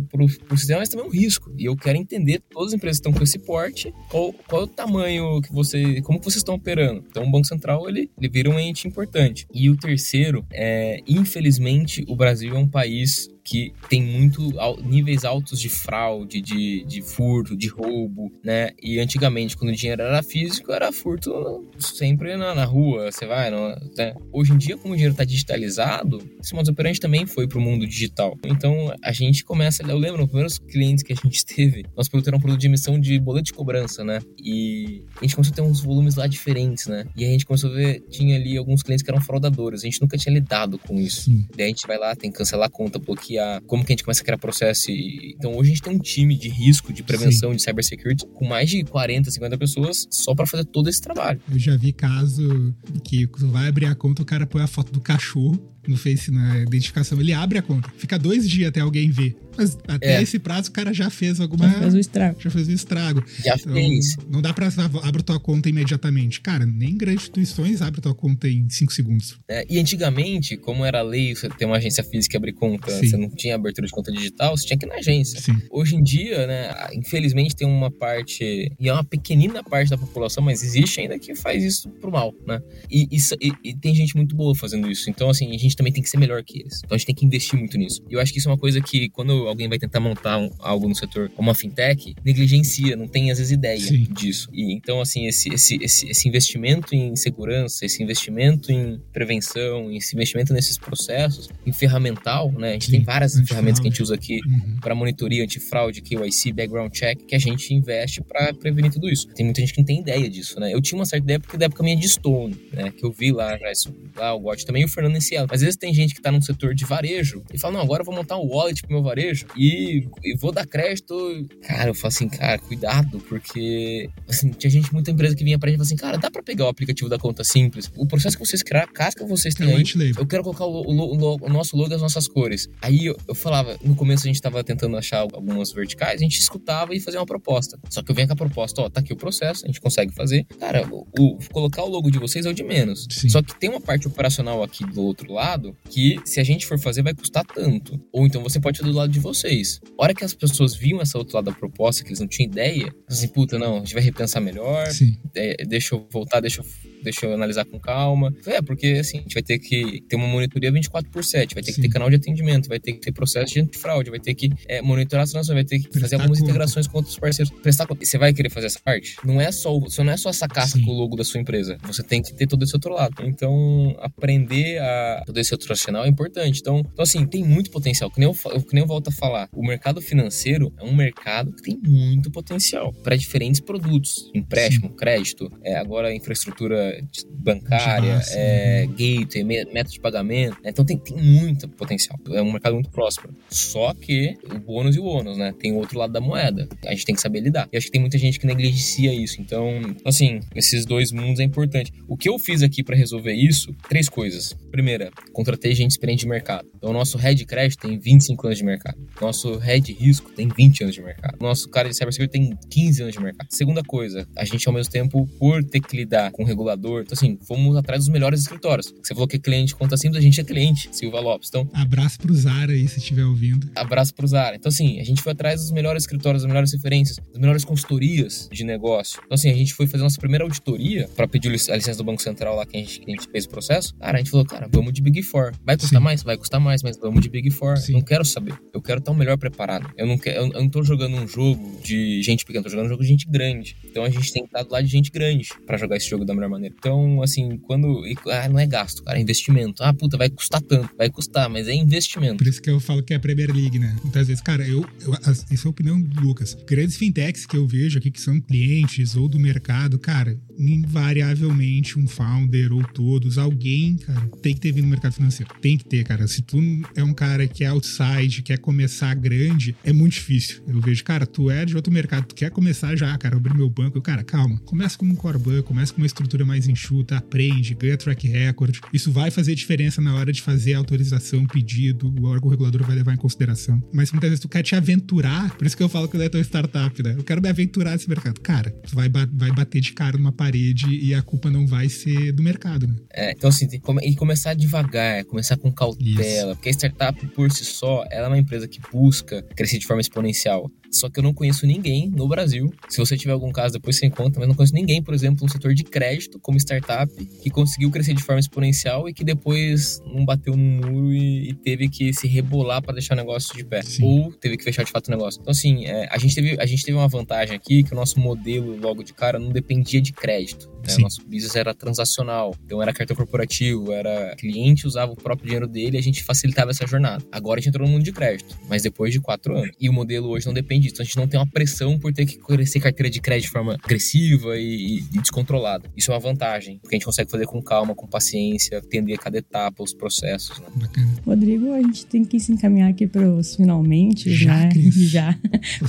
sistema, mas também um risco. E eu quero entender todas as empresas que estão com esse porte, qual, qual é o tamanho que você, como vocês estão operando. Então, o Banco Central ele, ele vira um ente importante. E o terceiro é, infelizmente, o Brasil é um país que tem muito níveis altos de fraude, de, de furto, de roubo, né? E antigamente, quando o dinheiro era físico, era furto sempre na, na rua, você vai, não, né? Hoje em dia, como o dinheiro está digitalizado, esse modus operandi também foi para o mundo digital. Então, a gente começa, eu lembro, os primeiros clientes que a gente teve, nós produto era um produto de emissão de boleto de cobrança, né? E a gente começou a ter uns volumes lá diferentes, né? E a gente começou a ver, tinha ali alguns clientes que eram fraudadores, a gente nunca tinha lidado com isso. Sim. Daí a gente vai lá, tem que cancelar a conta, bloquear como que a gente começa a criar processo. E, então hoje a gente tem um time de risco, de prevenção, Sim. de cybersecurity, com mais de 40, 50 pessoas só para fazer todo esse trabalho. Eu já vi caso que tu vai abrir a conta, o cara põe a foto do cachorro no Face, na identificação, ele abre a conta. Fica dois dias até alguém ver. Mas até é. esse prazo o cara já fez alguma. Já fez o estrago. Já fez o estrago. Já então, fez. Não dá pra abrir tua conta imediatamente. Cara, nem grandes instituições abrem tua conta em cinco segundos. É, e antigamente, como era lei você ter uma agência física e abrir conta, Sim. você não tinha abertura de conta digital, você tinha que ir na agência. Sim. Hoje em dia, né, infelizmente tem uma parte, e é uma pequenina parte da população, mas existe ainda que faz isso pro mal, né? E, e, e tem gente muito boa fazendo isso. Então, assim, a gente também tem que ser melhor que eles. Então a gente tem que investir muito nisso. E eu acho que isso é uma coisa que quando alguém vai tentar montar um, algo no setor como a fintech, negligencia, não tem às vezes ideia Sim. disso. E então assim, esse, esse, esse, esse investimento em segurança, esse investimento em prevenção, esse investimento nesses processos, em ferramental, né? A gente Sim, tem várias ferramentas que a gente usa aqui uhum. para monitoria, antifraude, KYC, background check, que a gente investe para prevenir tudo isso. Tem muita gente que não tem ideia disso, né? Eu tinha uma certa ideia porque da época minha de Stone, né? Que eu vi lá, já, lá o Got também e o Fernando Enciado. Às vezes tem gente que tá num setor de varejo e fala, não, agora eu vou montar um wallet pro meu varejo e, e vou dar crédito. Cara, eu falo assim, cara, cuidado, porque assim, tinha gente, muita empresa que vinha pra gente e falava assim, cara, dá pra pegar o aplicativo da conta simples? O processo que vocês criaram, a casca que vocês têm aí, eu quero colocar o, o, o, nosso logo e as nossas cores. Aí eu, eu, falava, no começo a gente tava tentando achar algumas verticais, a gente escutava e fazia uma proposta. Só que eu venho com a proposta, ó, tá aqui o processo, a gente consegue fazer. Cara, o, colocar o logo de vocês é o de menos. Sim. Só que tem uma parte operacional aqui do outro lado que, se a gente for fazer, vai custar tanto. Ou então você pode fazer do lado de vocês. A hora que as pessoas viam essa outra lado da proposta, que eles não tinham ideia, assim, puta, não, a gente vai repensar melhor, é, deixa eu voltar, deixa eu deixa eu analisar com calma. É, porque assim, a gente vai ter que ter uma monitoria 24 por 7, vai ter Sim. que ter canal de atendimento, vai ter que ter processo de antifraude, vai ter que é, monitorar as transações, vai ter que Prestar fazer algumas conta. integrações com outros parceiros. Prestar conta. Você vai querer fazer essa parte? Não é só, você não é só essa caça com o logo da sua empresa. Você tem que ter todo esse outro lado. Então, aprender a todo esse outro racional é importante. Então, então assim, tem muito potencial. Que nem, eu, que nem eu volto a falar. O mercado financeiro é um mercado que tem muito potencial para diferentes produtos. Empréstimo, Sim. crédito, é, agora infraestrutura bancária, é, né? gateway, método de pagamento. Né? Então tem, tem muito potencial. É um mercado muito próspero. Só que o bônus e o ônus, né? Tem o outro lado da moeda. A gente tem que saber lidar. E acho que tem muita gente que negligencia isso. Então, assim, esses dois mundos é importante. O que eu fiz aqui para resolver isso? Três coisas. Primeira, contratei gente experiente de mercado. Então, o nosso head crédito tem 25 anos de mercado. Nosso head risco tem 20 anos de mercado. Nosso cara de cybersecurity tem 15 anos de mercado. Segunda coisa, a gente ao mesmo tempo, por ter que lidar com o regulador, então assim, fomos atrás dos melhores escritórios. Você falou que é cliente conta simples, a gente é cliente, Silva Lopes. Então, abraço pro Zara aí, se estiver ouvindo. Abraço pro Zara. Então assim, a gente foi atrás dos melhores escritórios, das melhores referências, das melhores consultorias de negócio. Então assim, a gente foi fazer nossa primeira auditoria para pedir a licença do Banco Central lá que a gente, que a gente fez o processo. Cara, a gente falou, cara, vamos de Big Four. Vai custar Sim. mais? Vai custar mais, mas vamos de Big Four. Sim. Não quero saber. Eu quero estar o melhor preparado. Eu não, quero, eu, eu não tô jogando um jogo de gente pequena, tô jogando um jogo de gente grande. Então a gente tem que estar do lado de gente grande para jogar esse jogo da melhor maneira. Então, assim, quando. Ah, não é gasto, cara, é investimento. Ah, puta, vai custar tanto. Vai custar, mas é investimento. Por isso que eu falo que é a Premier League, né? Muitas vezes, cara, eu. eu essa é a opinião do Lucas. Grandes fintechs que eu vejo aqui que são clientes ou do mercado, cara, invariavelmente um founder ou todos, alguém, cara, tem que ter vindo no mercado financeiro. Tem que ter, cara. Se tu é um cara que é outside, quer começar grande, é muito difícil. Eu vejo, cara, tu é de outro mercado, tu quer começar já, cara, abrir meu banco. Cara, calma. Começa como um core começa com uma estrutura mais enxuta, aprende, ganha track record. Isso vai fazer diferença na hora de fazer a autorização, pedido, o órgão regulador vai levar em consideração. Mas muitas vezes tu quer te aventurar, por isso que eu falo que eu é tua startup, né? Eu quero me aventurar nesse mercado. Cara, tu vai, vai bater de cara numa parede e a culpa não vai ser do mercado, né? É, então assim, tem que come e começar devagar, começar com cautela, Isso. porque a startup por si só, ela é uma empresa que busca crescer de forma exponencial. Só que eu não conheço ninguém no Brasil. Se você tiver algum caso, depois você encontra, mas não conheço ninguém, por exemplo, no setor de crédito, como startup, que conseguiu crescer de forma exponencial e que depois não bateu no muro e, e teve que se rebolar para deixar o negócio de pé. Sim. Ou teve que fechar de fato o negócio. Então, assim, é, a, gente teve, a gente teve uma vantagem aqui que o nosso modelo, logo de cara, não dependia de crédito. Né? Nosso business era transacional. Então, era cartão corporativo, era cliente usava o próprio dinheiro dele e a gente facilitava essa jornada. Agora a gente entrou no mundo de crédito, mas depois de quatro anos. E o modelo hoje não depende disso. Então, a gente não tem uma pressão por ter que crescer carteira de crédito de forma agressiva e, e descontrolada. Isso é uma vantagem, porque a gente consegue fazer com calma, com paciência, entender cada etapa, os processos. Né? Rodrigo, a gente tem que se encaminhar aqui para os finalmente, Já, né? Já.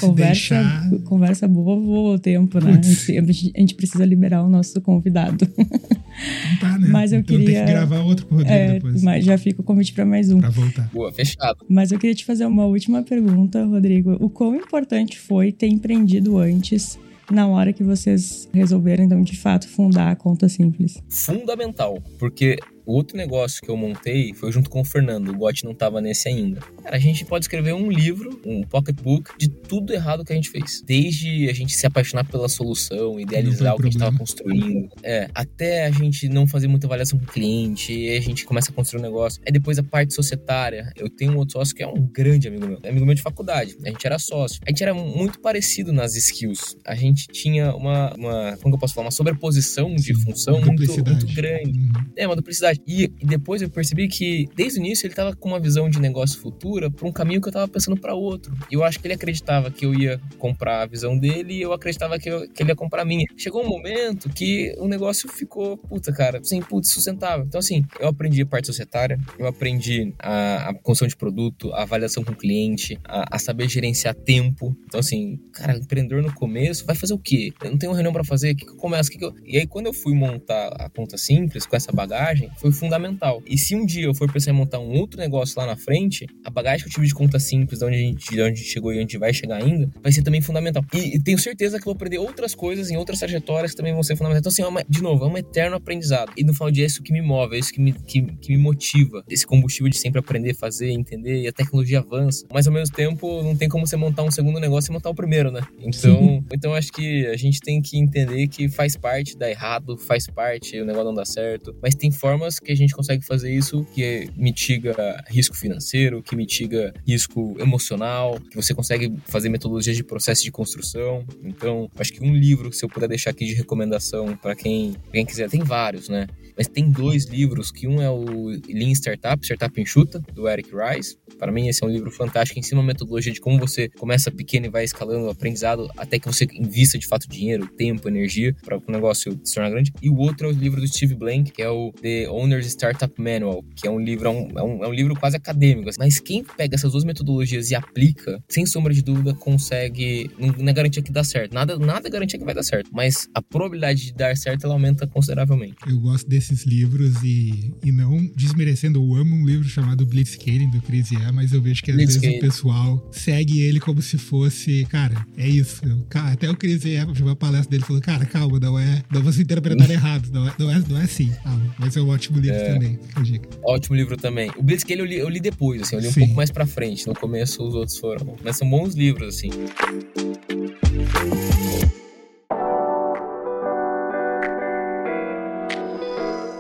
conversa, conversa boa voa o tempo, né? A gente precisa liberar o nosso convidado. Não tá, né? Mas eu então queria. Tem que gravar outro com o Rodrigo é, depois. Mas já fica o convite para mais um. Pra voltar. Boa, fechado. Mas eu queria te fazer uma última pergunta, Rodrigo. O quão importante foi ter empreendido antes na hora que vocês resolveram, então, de fato, fundar a conta simples? Fundamental, porque outro negócio que eu montei foi junto com o Fernando, o Gotti não tava nesse ainda. Cara, a gente pode escrever um livro, um pocketbook, de tudo errado que a gente fez. Desde a gente se apaixonar pela solução, idealizar o que a gente tava construindo, é, até a gente não fazer muita avaliação com o cliente, e a gente começa a construir um negócio. Aí depois a parte societária. Eu tenho um outro sócio que é um grande amigo meu, é amigo meu de faculdade. A gente era sócio. A gente era muito parecido nas skills. A gente tinha uma, uma como que eu posso falar, uma sobreposição de função muito, muito grande. Uhum. É, uma duplicidade. E, e, depois eu percebi que, desde o início, ele tava com uma visão de negócio futura para um caminho que eu tava pensando para outro. E eu acho que ele acreditava que eu ia comprar a visão dele e eu acreditava que, eu, que ele ia comprar a minha. Chegou um momento que o negócio ficou, puta, cara, sem putz, sustentável. Então, assim, eu aprendi a parte societária, eu aprendi a, a construção de produto, a avaliação com o cliente, a, a saber gerenciar tempo. Então, assim, cara, empreendedor no começo vai fazer o quê? Eu não tenho uma reunião para fazer, o que, que eu começo? Que que eu... E aí, quando eu fui montar a conta simples com essa bagagem, foi fundamental. E se um dia eu for pensar em montar um outro negócio lá na frente, a bagagem que eu tive de conta simples, de onde a gente, de onde a gente chegou e onde vai chegar ainda, vai ser também fundamental. E, e, tenho certeza que vou aprender outras coisas em outras trajetórias que também vão ser fundamentais. Então, assim, é uma, de novo, é um eterno aprendizado. E no final de é isso que me move, é isso que me, que, que me motiva. Esse combustível de sempre aprender, fazer, entender, e a tecnologia avança. Mas ao mesmo tempo, não tem como você montar um segundo negócio e montar o primeiro, né? Então, então acho que a gente tem que entender que faz parte dar errado, faz parte o negócio não dar certo. Mas tem formas que a gente consegue fazer isso que mitiga risco financeiro, que mitiga risco emocional, que você consegue fazer metodologias de processo de construção. Então, acho que um livro, se eu puder deixar aqui de recomendação para quem, quem quiser, tem vários, né? Mas tem dois livros, que um é o Lean Startup, Startup Enxuta, do Eric Rice. Para mim, esse é um livro fantástico, ensina uma metodologia de como você começa pequeno e vai escalando o aprendizado até que você invista de fato dinheiro, tempo, energia para o negócio se tornar grande. E o outro é o livro do Steve Blank, que é o The Owner's Startup Manual, que é um livro, é um, é um, é livro quase acadêmico. Mas quem pega essas duas metodologias e aplica, sem sombra de dúvida, consegue. Não, não é garantia que dá certo. Nada, nada é garantia que vai dar certo. Mas a probabilidade de dar certo ela aumenta consideravelmente. Eu gosto desses livros e, e não desmerecendo, eu amo um livro chamado Blitzscaling do Chris Yeh, mas eu vejo que às vezes o pessoal segue ele como se fosse, cara, é isso. Até o Chris Yeh, uma palestra dele, falou, cara, calma, não é, não vou se interpretar errado, não é, não é, não é assim. Ah, mas é um ótimo livro é. também, fica a dica. Ótimo livro também. O Blitzscaling eu li, eu li depois, assim, eu li um Sim. pouco mais pra frente. No começo os outros foram, mas são bons livros, assim.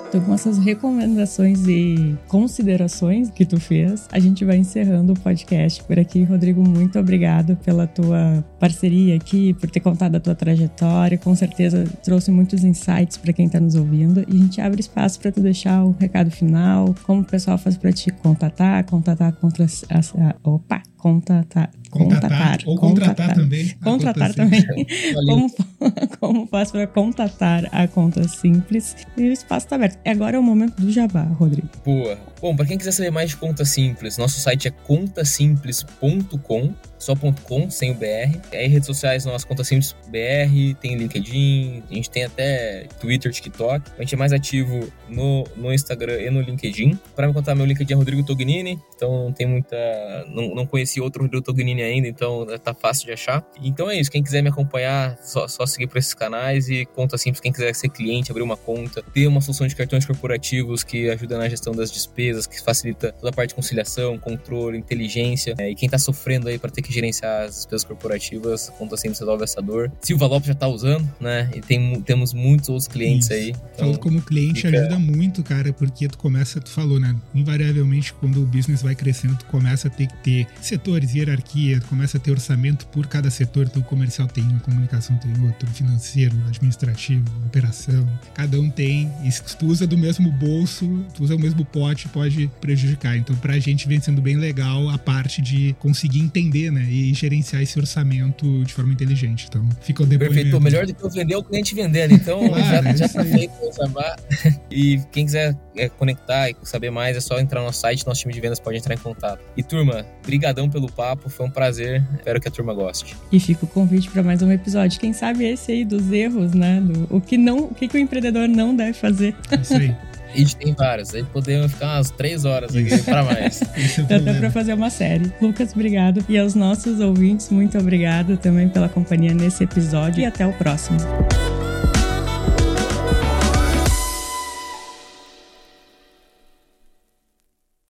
Então, com essas recomendações e considerações que tu fez, a gente vai encerrando o podcast por aqui. Rodrigo, muito obrigado pela tua parceria aqui, por ter contado a tua trajetória. Com certeza trouxe muitos insights para quem está nos ouvindo. E a gente abre espaço para tu deixar o recado final, como o pessoal faz para te contatar, contatar contra as. Opa! Contatar, contatar, ou contratar, contratar também. Contratar também. como, como faz para contatar a conta simples? E o espaço está aberto. Agora é o momento do jabá, Rodrigo. Boa. Bom, para quem quiser saber mais de conta simples, nosso site é contasimples.com só .com, sem o BR. Aí redes sociais, nossa conta simples BR, tem LinkedIn, a gente tem até Twitter, TikTok. A gente é mais ativo no, no Instagram e no LinkedIn. Para me contar, meu LinkedIn é Rodrigo Tognini, então não tem muita. Não, não conheci outro Rodrigo Tognini ainda, então tá fácil de achar. Então é isso, quem quiser me acompanhar, só, só seguir por esses canais e conta simples, quem quiser ser cliente, abrir uma conta, ter uma solução de cartões corporativos que ajuda na gestão das despesas, que facilita toda a parte de conciliação, controle, inteligência. É, e quem tá sofrendo aí para ter que gerenciar as despesas corporativas, conta sempre resolve essa dor. Silva Lopes já tá usando, né? E tem, temos muitos outros clientes Isso. aí. Então, Falo como cliente fica... ajuda muito, cara, porque tu começa, tu falou, né? Invariavelmente, quando o business vai crescendo, tu começa a ter que ter setores, hierarquia, tu começa a ter orçamento por cada setor. Então, o comercial tem um, comunicação tem outro, financeiro, administrativo, operação. Cada um tem. E se tu usa do mesmo bolso, tu usa o mesmo pote, pode prejudicar. Então, pra gente vem sendo bem legal a parte de conseguir entender, né? né? E gerenciar esse orçamento de forma inteligente. Então, fica o depoimento. Perfeito. Melhor do que eu vender é o cliente vendendo. Então, claro, já, já tá feito o jabá. E quem quiser é, conectar e saber mais, é só entrar no nosso site. Nosso time de vendas pode entrar em contato. E, turma, brigadão pelo papo. Foi um prazer. Espero que a turma goste. E fica o convite para mais um episódio. Quem sabe esse aí dos erros, né? Do, o que não, o que, que o empreendedor não deve fazer. É isso aí. A gente tem várias. Aí podemos ficar umas três horas aqui para mais. Dá até para fazer uma série. Lucas, obrigado. E aos nossos ouvintes, muito obrigado também pela companhia nesse episódio. E até o próximo.